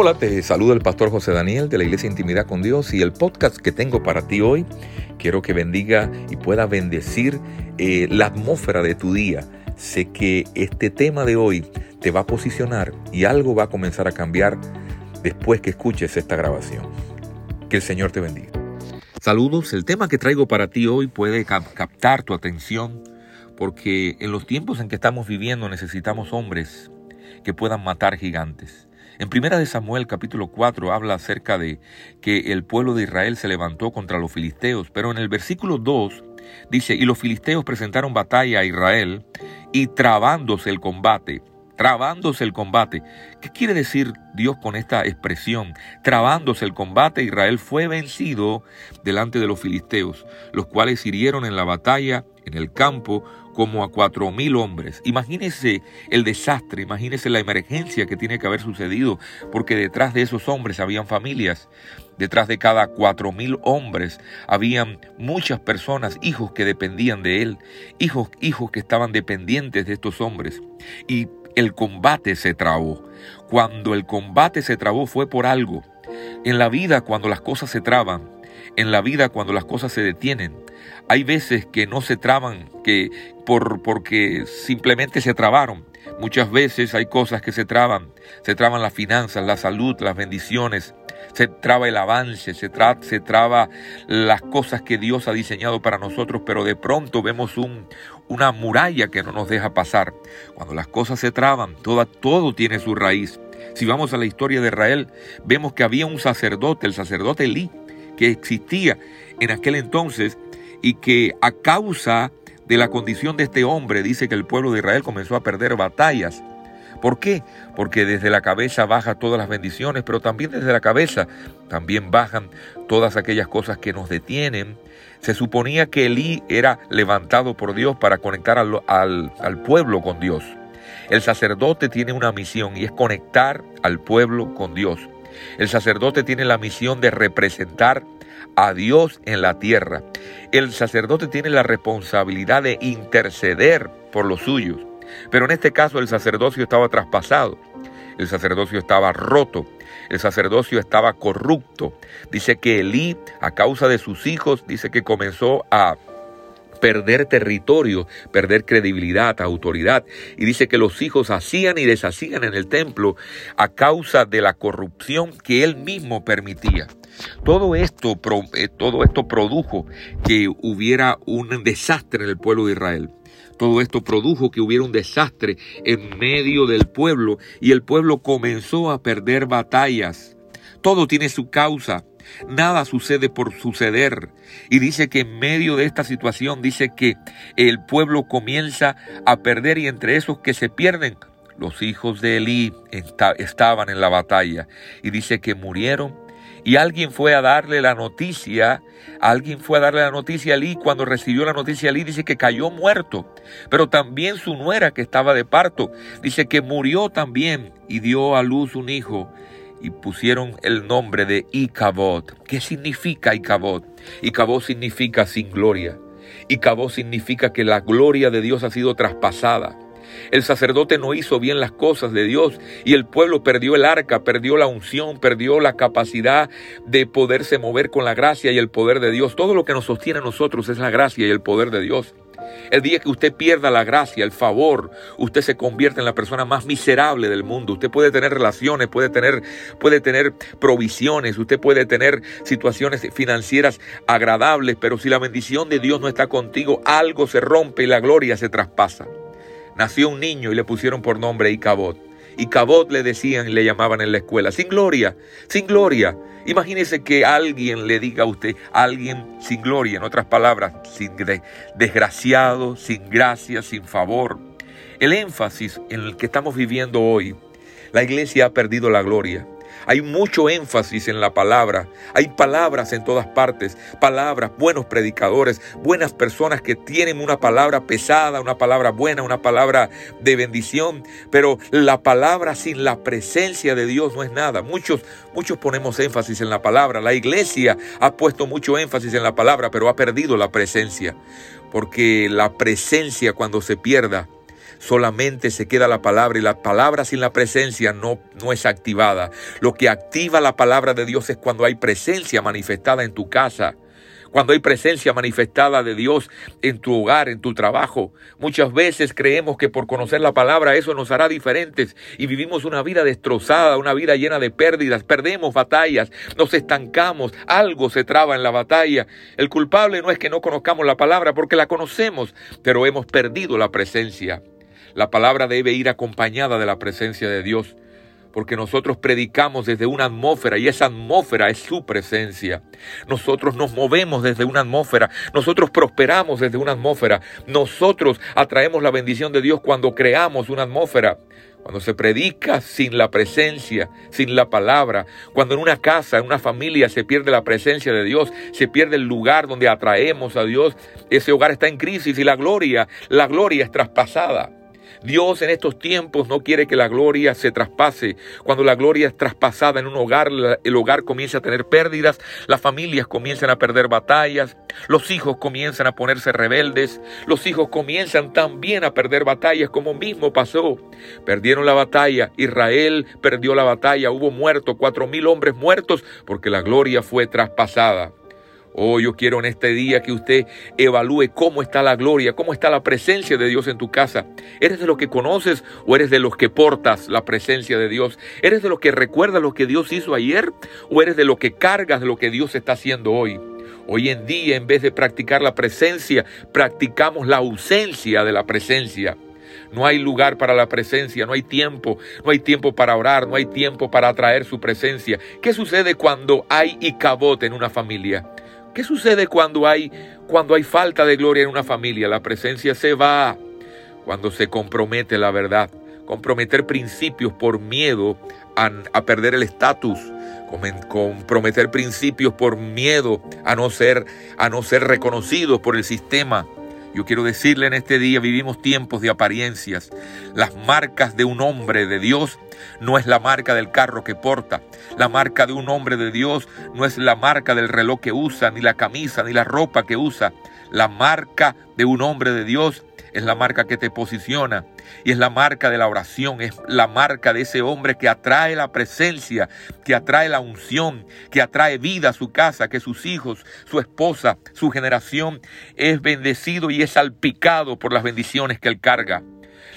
Hola, te saluda el pastor José Daniel de la Iglesia Intimidad con Dios y el podcast que tengo para ti hoy, quiero que bendiga y pueda bendecir eh, la atmósfera de tu día. Sé que este tema de hoy te va a posicionar y algo va a comenzar a cambiar después que escuches esta grabación. Que el Señor te bendiga. Saludos, el tema que traigo para ti hoy puede captar tu atención porque en los tiempos en que estamos viviendo necesitamos hombres que puedan matar gigantes. En Primera de Samuel capítulo 4 habla acerca de que el pueblo de Israel se levantó contra los filisteos, pero en el versículo 2 dice, y los filisteos presentaron batalla a Israel y trabándose el combate, trabándose el combate. ¿Qué quiere decir Dios con esta expresión? Trabándose el combate, Israel fue vencido delante de los filisteos, los cuales hirieron en la batalla en el campo como a cuatro mil hombres. Imagínese el desastre, imagínese la emergencia que tiene que haber sucedido, porque detrás de esos hombres habían familias. Detrás de cada cuatro mil hombres habían muchas personas, hijos que dependían de él, hijos, hijos que estaban dependientes de estos hombres. Y el combate se trabó. Cuando el combate se trabó fue por algo. En la vida, cuando las cosas se traban, en la vida cuando las cosas se detienen. Hay veces que no se traban que por, porque simplemente se trabaron. Muchas veces hay cosas que se traban. Se traban las finanzas, la salud, las bendiciones. Se traba el avance, se, se traba las cosas que Dios ha diseñado para nosotros, pero de pronto vemos un, una muralla que no nos deja pasar. Cuando las cosas se traban, todo tiene su raíz. Si vamos a la historia de Israel, vemos que había un sacerdote, el sacerdote Elí, que existía en aquel entonces y que a causa de la condición de este hombre dice que el pueblo de Israel comenzó a perder batallas. ¿Por qué? Porque desde la cabeza baja todas las bendiciones, pero también desde la cabeza también bajan todas aquellas cosas que nos detienen. Se suponía que Elí era levantado por Dios para conectar al, al, al pueblo con Dios. El sacerdote tiene una misión y es conectar al pueblo con Dios. El sacerdote tiene la misión de representar a Dios en la tierra. El sacerdote tiene la responsabilidad de interceder por los suyos. Pero en este caso el sacerdocio estaba traspasado. El sacerdocio estaba roto. El sacerdocio estaba corrupto. Dice que Elí, a causa de sus hijos, dice que comenzó a perder territorio, perder credibilidad, autoridad. Y dice que los hijos hacían y deshacían en el templo a causa de la corrupción que él mismo permitía. Todo esto, eh, todo esto produjo que hubiera un desastre en el pueblo de Israel. Todo esto produjo que hubiera un desastre en medio del pueblo y el pueblo comenzó a perder batallas. Todo tiene su causa. Nada sucede por suceder. Y dice que en medio de esta situación, dice que el pueblo comienza a perder y entre esos que se pierden, los hijos de Elí estaban en la batalla. Y dice que murieron. Y alguien fue a darle la noticia, alguien fue a darle la noticia a Elí. Cuando recibió la noticia Elí, dice que cayó muerto. Pero también su nuera que estaba de parto, dice que murió también y dio a luz un hijo y pusieron el nombre de Icabod. ¿Qué significa Icabod? Icabod significa sin gloria. Icabod significa que la gloria de Dios ha sido traspasada. El sacerdote no hizo bien las cosas de Dios y el pueblo perdió el arca, perdió la unción, perdió la capacidad de poderse mover con la gracia y el poder de Dios. Todo lo que nos sostiene a nosotros es la gracia y el poder de Dios. El día que usted pierda la gracia, el favor, usted se convierte en la persona más miserable del mundo. Usted puede tener relaciones, puede tener, puede tener provisiones, usted puede tener situaciones financieras agradables, pero si la bendición de Dios no está contigo, algo se rompe y la gloria se traspasa. Nació un niño y le pusieron por nombre Icabod y Cabot le decían y le llamaban en la escuela, sin gloria, sin gloria. Imagínese que alguien le diga a usted, alguien sin gloria, en otras palabras, sin desgraciado, sin gracia, sin favor. El énfasis en el que estamos viviendo hoy, la iglesia ha perdido la gloria. Hay mucho énfasis en la palabra. Hay palabras en todas partes. Palabras, buenos predicadores, buenas personas que tienen una palabra pesada, una palabra buena, una palabra de bendición. Pero la palabra sin la presencia de Dios no es nada. Muchos, muchos ponemos énfasis en la palabra. La iglesia ha puesto mucho énfasis en la palabra, pero ha perdido la presencia. Porque la presencia cuando se pierda, solamente se queda la palabra y la palabra sin la presencia no, no es activada. Lo que activa la palabra de Dios es cuando hay presencia manifestada en tu casa cuando hay presencia manifestada de Dios en tu hogar, en tu trabajo. Muchas veces creemos que por conocer la palabra eso nos hará diferentes y vivimos una vida destrozada, una vida llena de pérdidas, perdemos batallas, nos estancamos, algo se traba en la batalla. El culpable no es que no conozcamos la palabra porque la conocemos, pero hemos perdido la presencia. La palabra debe ir acompañada de la presencia de Dios porque nosotros predicamos desde una atmósfera y esa atmósfera es su presencia. Nosotros nos movemos desde una atmósfera, nosotros prosperamos desde una atmósfera, nosotros atraemos la bendición de Dios cuando creamos una atmósfera. Cuando se predica sin la presencia, sin la palabra, cuando en una casa, en una familia se pierde la presencia de Dios, se pierde el lugar donde atraemos a Dios, ese hogar está en crisis y la gloria, la gloria es traspasada. Dios en estos tiempos no quiere que la gloria se traspase. Cuando la gloria es traspasada en un hogar, el hogar comienza a tener pérdidas, las familias comienzan a perder batallas, los hijos comienzan a ponerse rebeldes, los hijos comienzan también a perder batallas como mismo pasó. Perdieron la batalla, Israel perdió la batalla, hubo muertos, cuatro mil hombres muertos porque la gloria fue traspasada. Oh, yo quiero en este día que usted evalúe cómo está la gloria, cómo está la presencia de Dios en tu casa. ¿Eres de los que conoces o eres de los que portas la presencia de Dios? ¿Eres de los que recuerdas lo que Dios hizo ayer o eres de los que cargas lo que Dios está haciendo hoy? Hoy en día, en vez de practicar la presencia, practicamos la ausencia de la presencia. No hay lugar para la presencia, no hay tiempo, no hay tiempo para orar, no hay tiempo para atraer su presencia. ¿Qué sucede cuando hay icabot en una familia? ¿Qué sucede cuando hay, cuando hay falta de gloria en una familia? La presencia se va cuando se compromete la verdad. Comprometer principios por miedo a, a perder el estatus. Comprometer principios por miedo a no ser, a no ser reconocidos por el sistema yo quiero decirle en este día, vivimos tiempos de apariencias. Las marcas de un hombre de Dios no es la marca del carro que porta. La marca de un hombre de Dios no es la marca del reloj que usa, ni la camisa, ni la ropa que usa. La marca de un hombre de Dios es la marca que te posiciona y es la marca de la oración, es la marca de ese hombre que atrae la presencia, que atrae la unción, que atrae vida a su casa, que sus hijos, su esposa, su generación es bendecido y es salpicado por las bendiciones que él carga.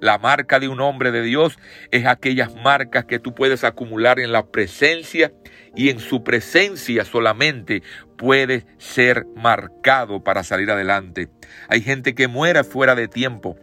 La marca de un hombre de Dios es aquellas marcas que tú puedes acumular en la presencia y en su presencia solamente puede ser marcado para salir adelante. Hay gente que muere fuera de tiempo.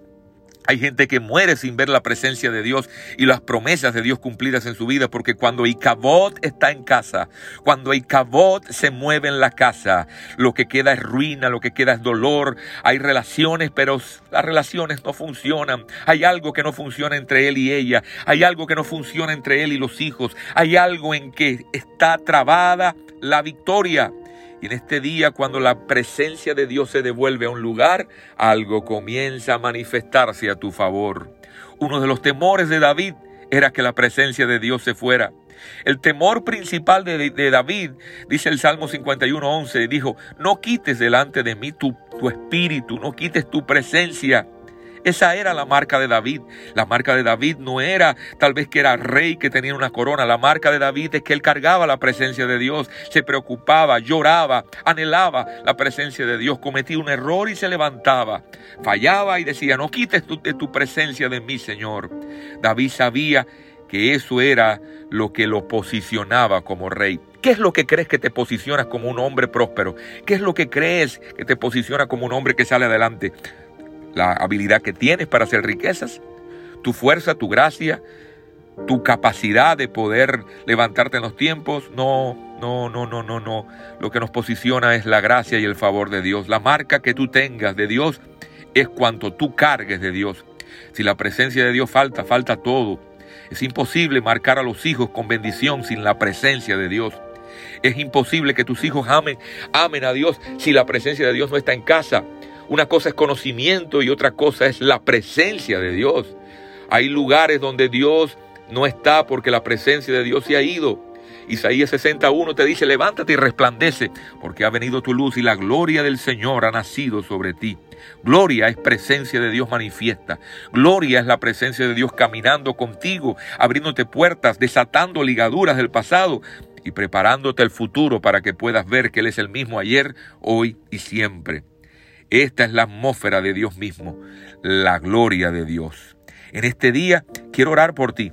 Hay gente que muere sin ver la presencia de Dios y las promesas de Dios cumplidas en su vida, porque cuando Icabod está en casa, cuando Icabod se mueve en la casa, lo que queda es ruina, lo que queda es dolor. Hay relaciones, pero las relaciones no funcionan. Hay algo que no funciona entre él y ella. Hay algo que no funciona entre él y los hijos. Hay algo en que está trabada la victoria. Y en este día, cuando la presencia de Dios se devuelve a un lugar, algo comienza a manifestarse a tu favor. Uno de los temores de David era que la presencia de Dios se fuera. El temor principal de, David, dice el Salmo 51.11, dijo, no quites delante de mí tu, tu espíritu, no quites tu presencia. Esa era la marca de David. La marca de David no era tal vez que era rey que tenía una corona. La marca de David es que él cargaba la presencia de Dios, se preocupaba, lloraba, anhelaba la presencia de Dios, cometía un error y se levantaba. Fallaba y decía, no quites tu, de tu presencia de mí, Señor. David sabía que eso era lo que lo posicionaba como rey. ¿Qué es lo que crees que te posiciona como un hombre próspero? ¿Qué es lo que crees que te posiciona como un hombre que sale adelante? La habilidad que tienes para hacer riquezas, tu fuerza, tu gracia, tu capacidad de poder levantarte en los tiempos. No, no, no, no, no, no. Lo que nos posiciona es la gracia y el favor de Dios. La marca que tú tengas de Dios es cuanto tú cargues de Dios. Si la presencia de Dios falta, falta todo. Es imposible marcar a los hijos con bendición sin la presencia de Dios. Es imposible que tus hijos amen, amen a Dios si la presencia de Dios no está en casa. Una cosa es conocimiento y otra cosa es la presencia de Dios. Hay lugares donde Dios no está porque la presencia de Dios se ha ido. Isaías 61 te dice, levántate y resplandece, porque ha venido tu luz y la gloria del Señor ha nacido sobre ti. Gloria es presencia de Dios manifiesta. Gloria es la presencia de Dios caminando contigo, abriéndote puertas, desatando ligaduras del pasado y preparándote el futuro para que puedas ver que Él es el mismo ayer, hoy y siempre. Esta es la atmósfera de Dios mismo, la gloria de Dios. En este día quiero orar por ti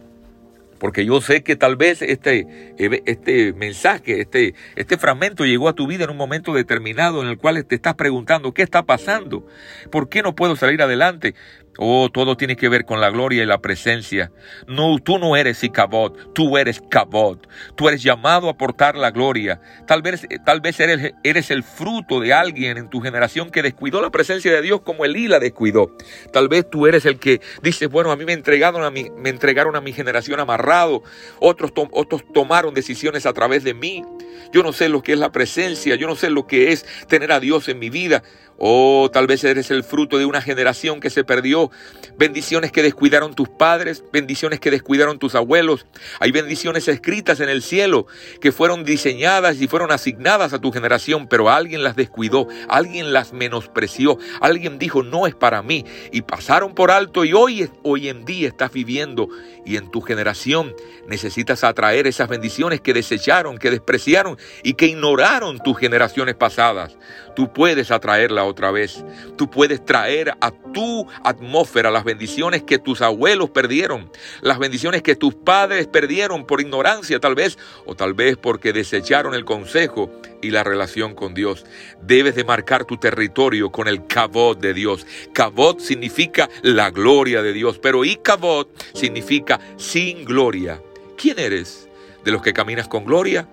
porque yo sé que tal vez este, este mensaje, este, este fragmento llegó a tu vida en un momento determinado en el cual te estás preguntando, ¿qué está pasando? ¿Por qué no puedo salir adelante? Oh, todo tiene que ver con la gloria y la presencia. No, tú no eres Icabod, tú eres Cabot. Tú eres llamado a portar la gloria. Tal vez, tal vez eres, eres el fruto de alguien en tu generación que descuidó la presencia de Dios como Elí la descuidó. Tal vez tú eres el que dice, bueno, a mí me entregaron a mi, me entregaron a mi generación amarrado. Otros, otros tomaron decisiones a través de mí. Yo no sé lo que es la presencia, yo no sé lo que es tener a Dios en mi vida. Oh, tal vez eres el fruto de una generación que se perdió. Bendiciones que descuidaron tus padres, bendiciones que descuidaron tus abuelos. Hay bendiciones escritas en el cielo que fueron diseñadas y fueron asignadas a tu generación, pero alguien las descuidó, alguien las menospreció, alguien dijo no es para mí y pasaron por alto y hoy, hoy en día estás viviendo y en tu generación necesitas atraer esas bendiciones que desecharon, que despreciaron y que ignoraron tus generaciones pasadas. Tú puedes atraerla otra vez. Tú puedes traer a tu atmósfera las bendiciones que tus abuelos perdieron, las bendiciones que tus padres perdieron por ignorancia tal vez, o tal vez porque desecharon el consejo y la relación con Dios. Debes de marcar tu territorio con el cabot de Dios. Cabot significa la gloria de Dios, pero y cabot significa sin gloria. ¿Quién eres? ¿De los que caminas con gloria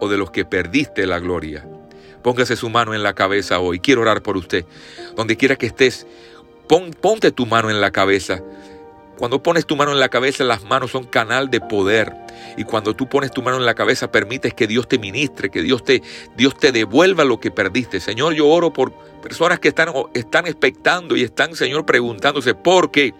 o de los que perdiste la gloria? Póngase su mano en la cabeza hoy. Quiero orar por usted. Donde quiera que estés, ponte tu mano en la cabeza. Cuando pones tu mano en la cabeza, las manos son canal de poder. Y cuando tú pones tu mano en la cabeza, permites que Dios te ministre, que Dios te, Dios te devuelva lo que perdiste. Señor, yo oro por personas que están, están expectando y están, Señor, preguntándose por qué.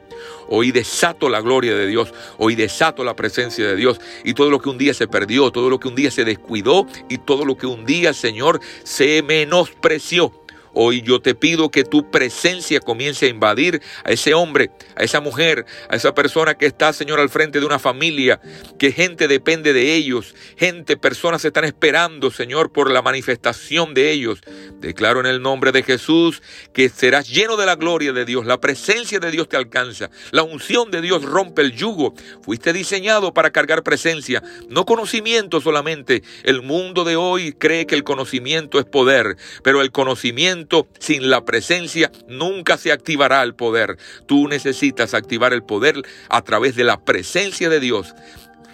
Hoy desato la gloria de Dios, hoy desato la presencia de Dios y todo lo que un día se perdió, todo lo que un día se descuidó y todo lo que un día, Señor, se menospreció. Hoy yo te pido que tu presencia comience a invadir a ese hombre, a esa mujer, a esa persona que está, Señor, al frente de una familia, que gente depende de ellos, gente, personas están esperando, Señor, por la manifestación de ellos. Declaro en el nombre de Jesús que serás lleno de la gloria de Dios, la presencia de Dios te alcanza, la unción de Dios rompe el yugo. Fuiste diseñado para cargar presencia, no conocimiento solamente. El mundo de hoy cree que el conocimiento es poder, pero el conocimiento sin la presencia, nunca se activará el poder. Tú necesitas activar el poder a través de la presencia de Dios.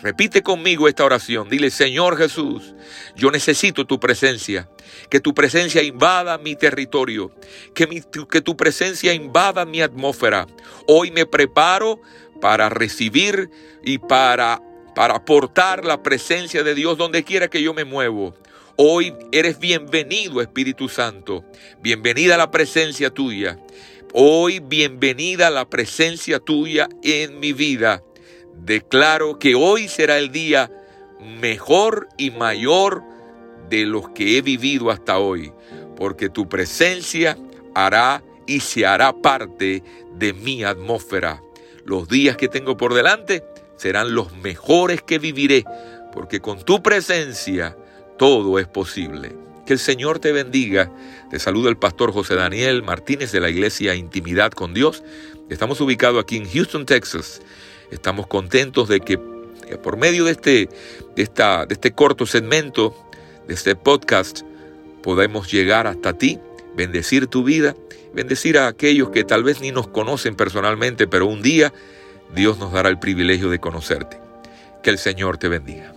Repite conmigo esta oración. Dile, Señor Jesús, yo necesito tu presencia. Que tu presencia invada mi territorio. Que, que tu presencia invada mi atmósfera. Hoy me preparo para recibir y para, para aportar la presencia de Dios donde quiera que yo me muevo. Hoy eres bienvenido, Espíritu Santo. Bienvenida a la presencia tuya. Hoy bienvenida a la presencia tuya en mi vida. Declaro que hoy será el día mejor y mayor de los que he vivido hasta hoy, porque tu presencia hará y se hará parte de mi atmósfera. Los días que tengo por delante serán los mejores que viviré, porque con tu presencia todo es posible. Que el Señor te bendiga. Te saluda el pastor José Daniel Martínez de la iglesia Intimidad con Dios. Estamos ubicados aquí en Houston, Texas. Estamos contentos de que por medio de este, de esta, de este corto segmento, de este podcast, podemos llegar hasta ti, bendecir tu vida, bendecir a aquellos que tal vez ni nos conocen personalmente, pero un día Dios nos dará el privilegio de conocerte. Que el Señor te bendiga.